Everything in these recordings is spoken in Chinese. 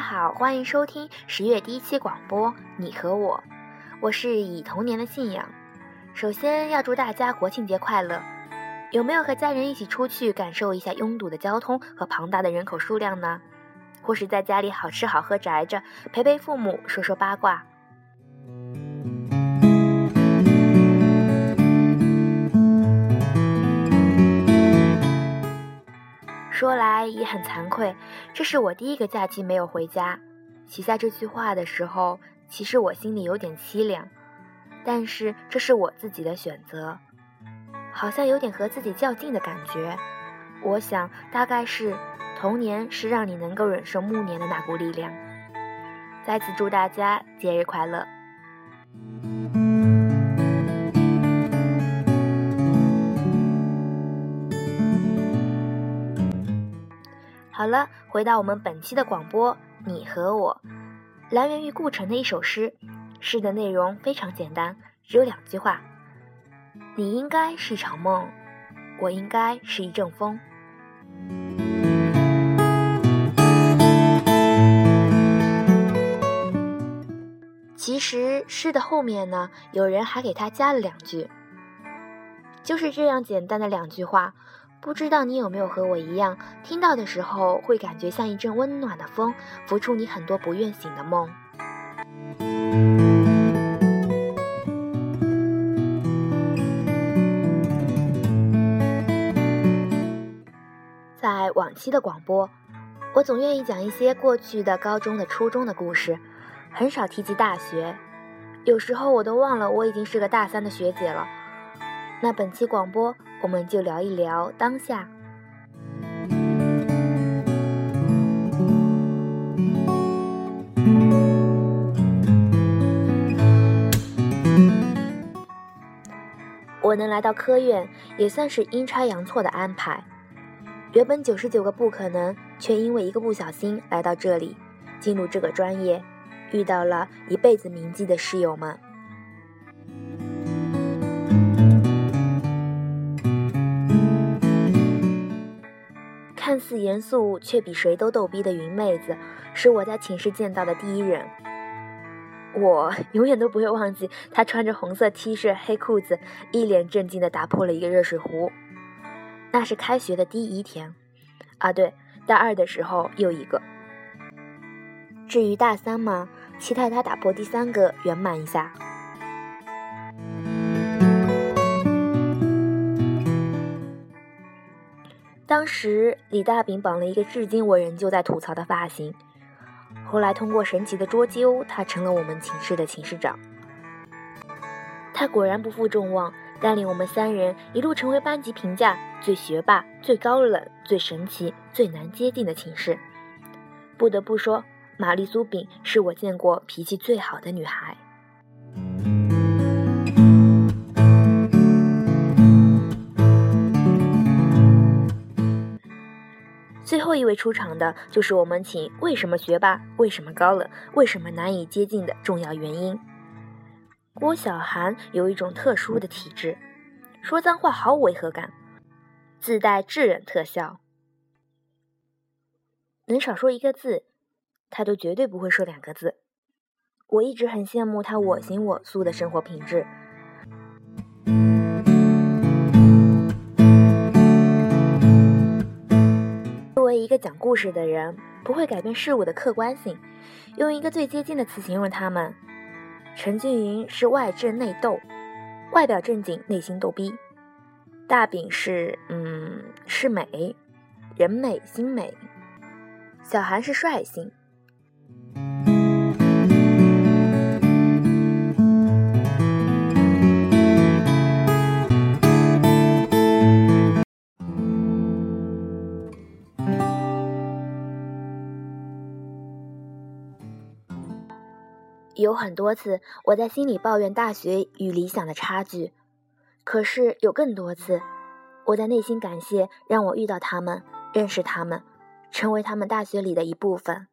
大家好，欢迎收听十月第一期广播《你和我》，我是以童年的信仰。首先要祝大家国庆节快乐！有没有和家人一起出去感受一下拥堵的交通和庞大的人口数量呢？或是在家里好吃好喝宅着，陪陪父母，说说八卦？说来也很惭愧，这是我第一个假期没有回家。写下这句话的时候，其实我心里有点凄凉，但是这是我自己的选择，好像有点和自己较劲的感觉。我想，大概是童年是让你能够忍受暮年的那股力量。再次祝大家节日快乐！好了，回到我们本期的广播，你和我，来源于顾城的一首诗，诗的内容非常简单，只有两句话：你应该是一场梦，我应该是一阵风。其实诗的后面呢，有人还给他加了两句，就是这样简单的两句话。不知道你有没有和我一样，听到的时候会感觉像一阵温暖的风，拂出你很多不愿醒的梦。在往期的广播，我总愿意讲一些过去的高中的、初中的故事，很少提及大学。有时候我都忘了我已经是个大三的学姐了。那本期广播。我们就聊一聊当下。我能来到科院，也算是阴差阳错的安排。原本九十九个不可能，却因为一个不小心来到这里，进入这个专业，遇到了一辈子铭记的室友们。似严肃却比谁都逗逼的云妹子，是我在寝室见到的第一人。我 永远都不会忘记她穿着红色 T 恤、黑裤子，一脸正经地打破了一个热水壶。那是开学的第一天，啊对，大二的时候又一个。至于大三嘛，期待她打破第三个，圆满一下。当时李大饼绑了一个至今我仍旧在吐槽的发型，后来通过神奇的捉阄，他成了我们寝室的寝室长。他果然不负众望，带领我们三人一路成为班级评价最学霸、最高冷、最神奇、最难接近的寝室。不得不说，玛丽苏饼是我见过脾气最好的女孩。最后一位出场的就是我们请为什么学霸、为什么高冷、为什么难以接近的重要原因。郭晓涵有一种特殊的体质，说脏话毫无违和感，自带智人特效，能少说一个字，他都绝对不会说两个字。我一直很羡慕他我行我素的生活品质。个讲故事的人不会改变事物的客观性，用一个最接近的词形容他们。陈俊云是外正内斗，外表正经，内心逗逼。大饼是嗯是美，人美心美。小韩是帅性。有很多次，我在心里抱怨大学与理想的差距，可是有更多次，我在内心感谢让我遇到他们，认识他们，成为他们大学里的一部分。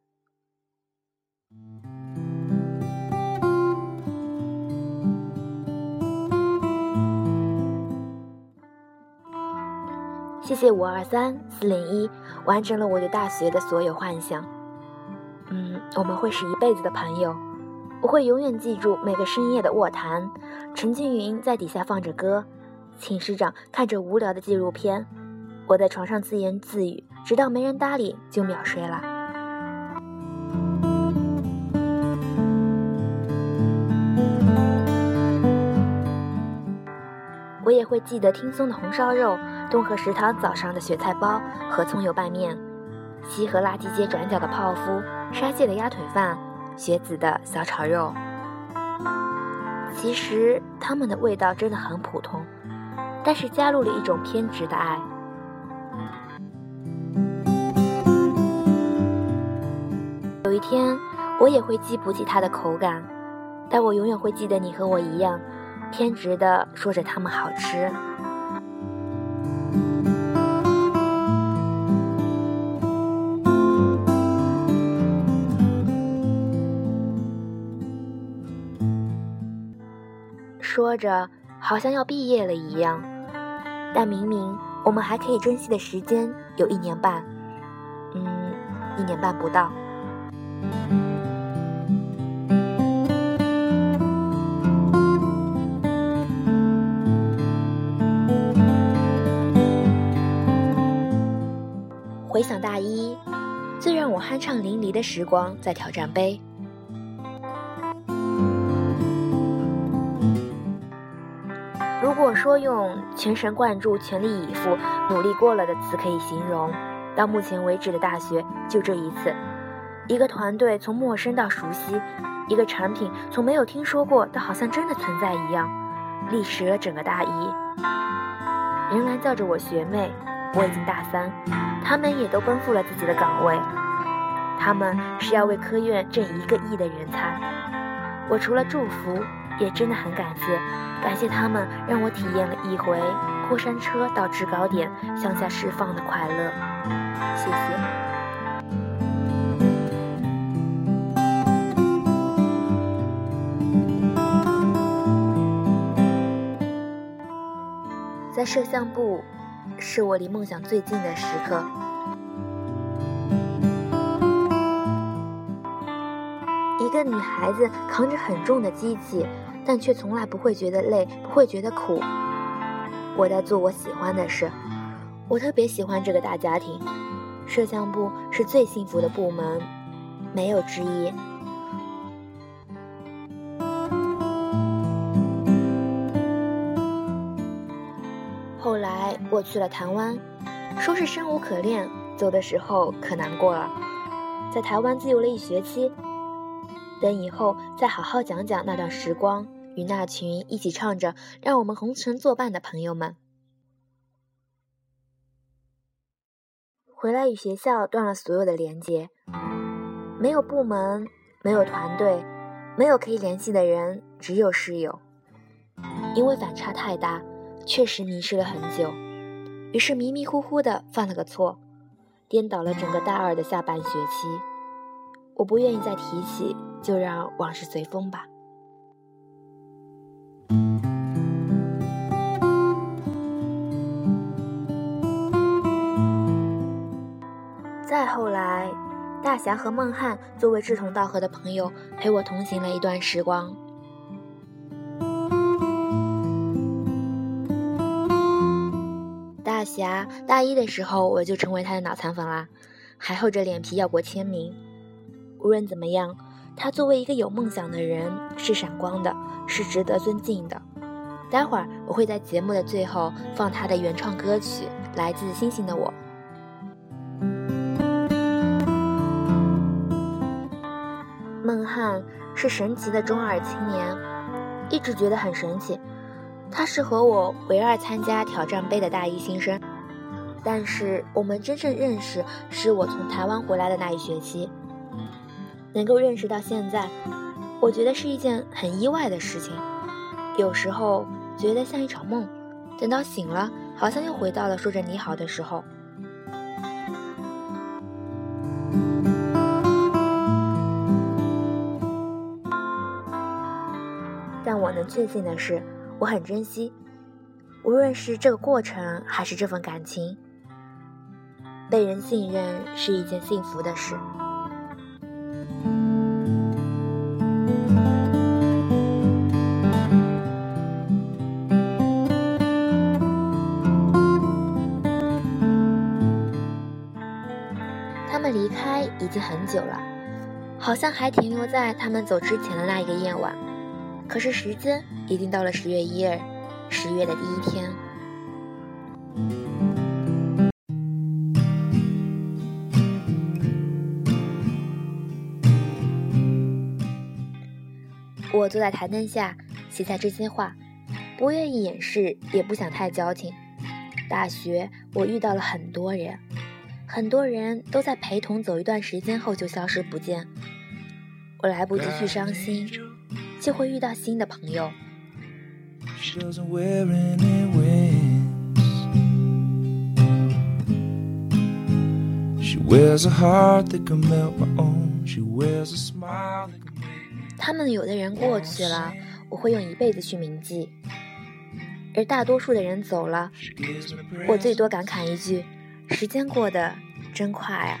谢谢五二三四零一，完成了我对大学的所有幻想。嗯，我们会是一辈子的朋友。我会永远记住每个深夜的卧谈，陈静云在底下放着歌，寝室长看着无聊的纪录片，我在床上自言自语，直到没人搭理就秒睡了。我也会记得听松的红烧肉，东河食堂早上的雪菜包和葱油拌面，西河垃圾街转角的泡芙，沙县的鸭腿饭。学子的小炒肉，其实他们的味道真的很普通，但是加入了一种偏执的爱。有一天，我也会记不起它的口感，但我永远会记得你和我一样，偏执的说着它们好吃。说着，好像要毕业了一样，但明明我们还可以珍惜的时间有一年半，嗯，一年半不到。回想大一，最让我酣畅淋漓的时光在挑战杯。说用全神贯注、全力以赴、努力过了的词可以形容，到目前为止的大学就这一次。一个团队从陌生到熟悉，一个产品从没有听说过到好像真的存在一样，历时了整个大一。仍然叫着我学妹，我已经大三，他们也都奔赴了自己的岗位。他们是要为科院挣一个亿的人才，我除了祝福。也真的很感谢，感谢他们让我体验了一回过山车到制高点向下释放的快乐，谢谢。在摄像部，是我离梦想最近的时刻。一个女孩子扛着很重的机器。但却从来不会觉得累，不会觉得苦。我在做我喜欢的事，我特别喜欢这个大家庭。摄像部是最幸福的部门，没有之一。后来我去了台湾，说是生无可恋，走的时候可难过了。在台湾自由了一学期，等以后再好好讲讲那段时光。与那群一起唱着“让我们红尘作伴”的朋友们，回来与学校断了所有的连接，没有部门，没有团队，没有可以联系的人，只有室友。因为反差太大，确实迷失了很久，于是迷迷糊糊的犯了个错，颠倒了整个大二的下半学期。我不愿意再提起，就让往事随风吧。再后来，大侠和孟汉作为志同道合的朋友，陪我同行了一段时光。大侠大一的时候，我就成为他的脑残粉啦，还厚着脸皮要过签名。无论怎么样，他作为一个有梦想的人，是闪光的。是值得尊敬的。待会儿我会在节目的最后放他的原创歌曲，来自星星的我。孟汉是神奇的中二青年，一直觉得很神奇。他是和我唯二参加挑战杯的大一新生，但是我们真正认识是我从台湾回来的那一学期。能够认识到现在。我觉得是一件很意外的事情，有时候觉得像一场梦，等到醒了，好像又回到了说着你好的时候。能确信的是我很珍惜。无论是这个过程还是这份感情被人信任是一件幸福的事。他们离开已经很久了好像还停留在他们走之前的那一个夜晚。可是时间已经到了十月一日，十月的第一天。我坐在台灯下写下这些话，不愿意掩饰，也不想太矫情。大学我遇到了很多人，很多人都在陪同走一段时间后就消失不见。我来不及去伤心，就会遇到新的朋友。他们有的人过去了，我会用一辈子去铭记；而大多数的人走了，我最多感慨一句：时间过得真快啊！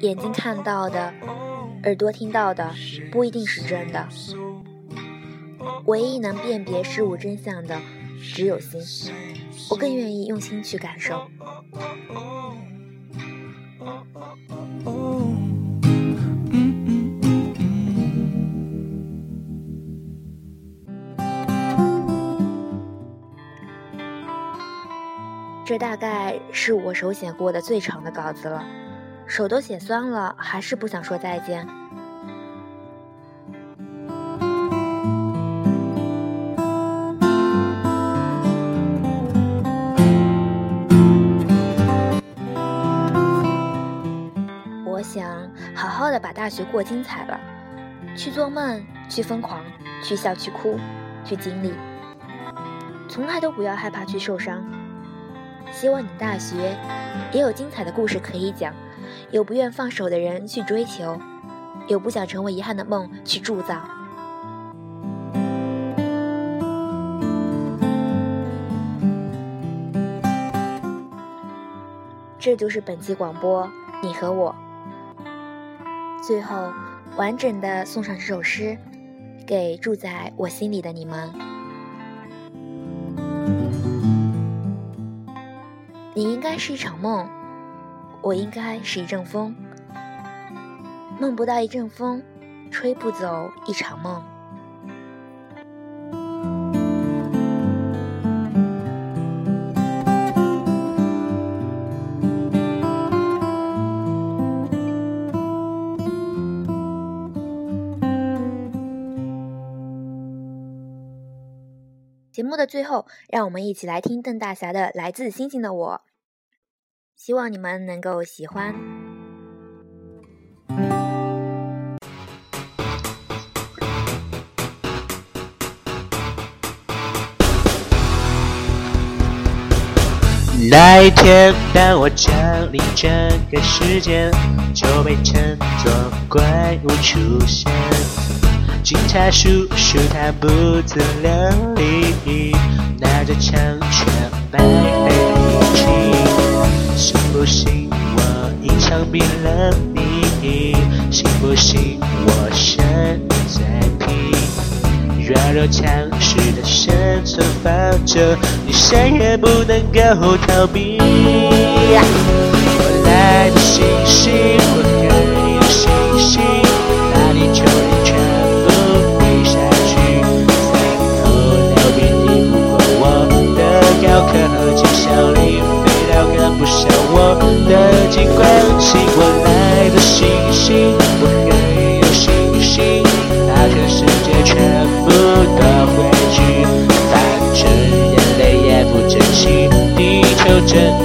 眼睛看到的，耳朵听到的，不一定是真的。唯一能辨别事物真相的，只有心。我更愿意用心去感受。这大概是我手写过的最长的稿子了，手都写酸了，还是不想说再见。我想好好的把大学过精彩了，去做梦，去疯狂，去笑，去哭，去经历，从来都不要害怕去受伤。希望你大学也有精彩的故事可以讲，有不愿放手的人去追求，有不想成为遗憾的梦去铸造。这就是本期广播，你和我。最后，完整的送上这首诗，给住在我心里的你们。该是一场梦，我应该是一阵风。梦不到一阵风，吹不走一场梦。节目的最后，让我们一起来听邓大侠的《来自星星的我》，希望你们能够喜欢。那一天，当我降临这个世界，就被称作怪物出现。警察叔叔他不自量力，拿着枪却白费力气。信不信我一枪毙了你？信不信我身在皮？软弱强势的生存法则，你谁也不能够逃避。我来的星星，我更有信心，那地球里全。可和轻小里飞到跟不过我的高科技效率不像我的机关，习我爱的星星，我很有信心，那个世界全部都会去，反正眼泪也不珍惜，地球真。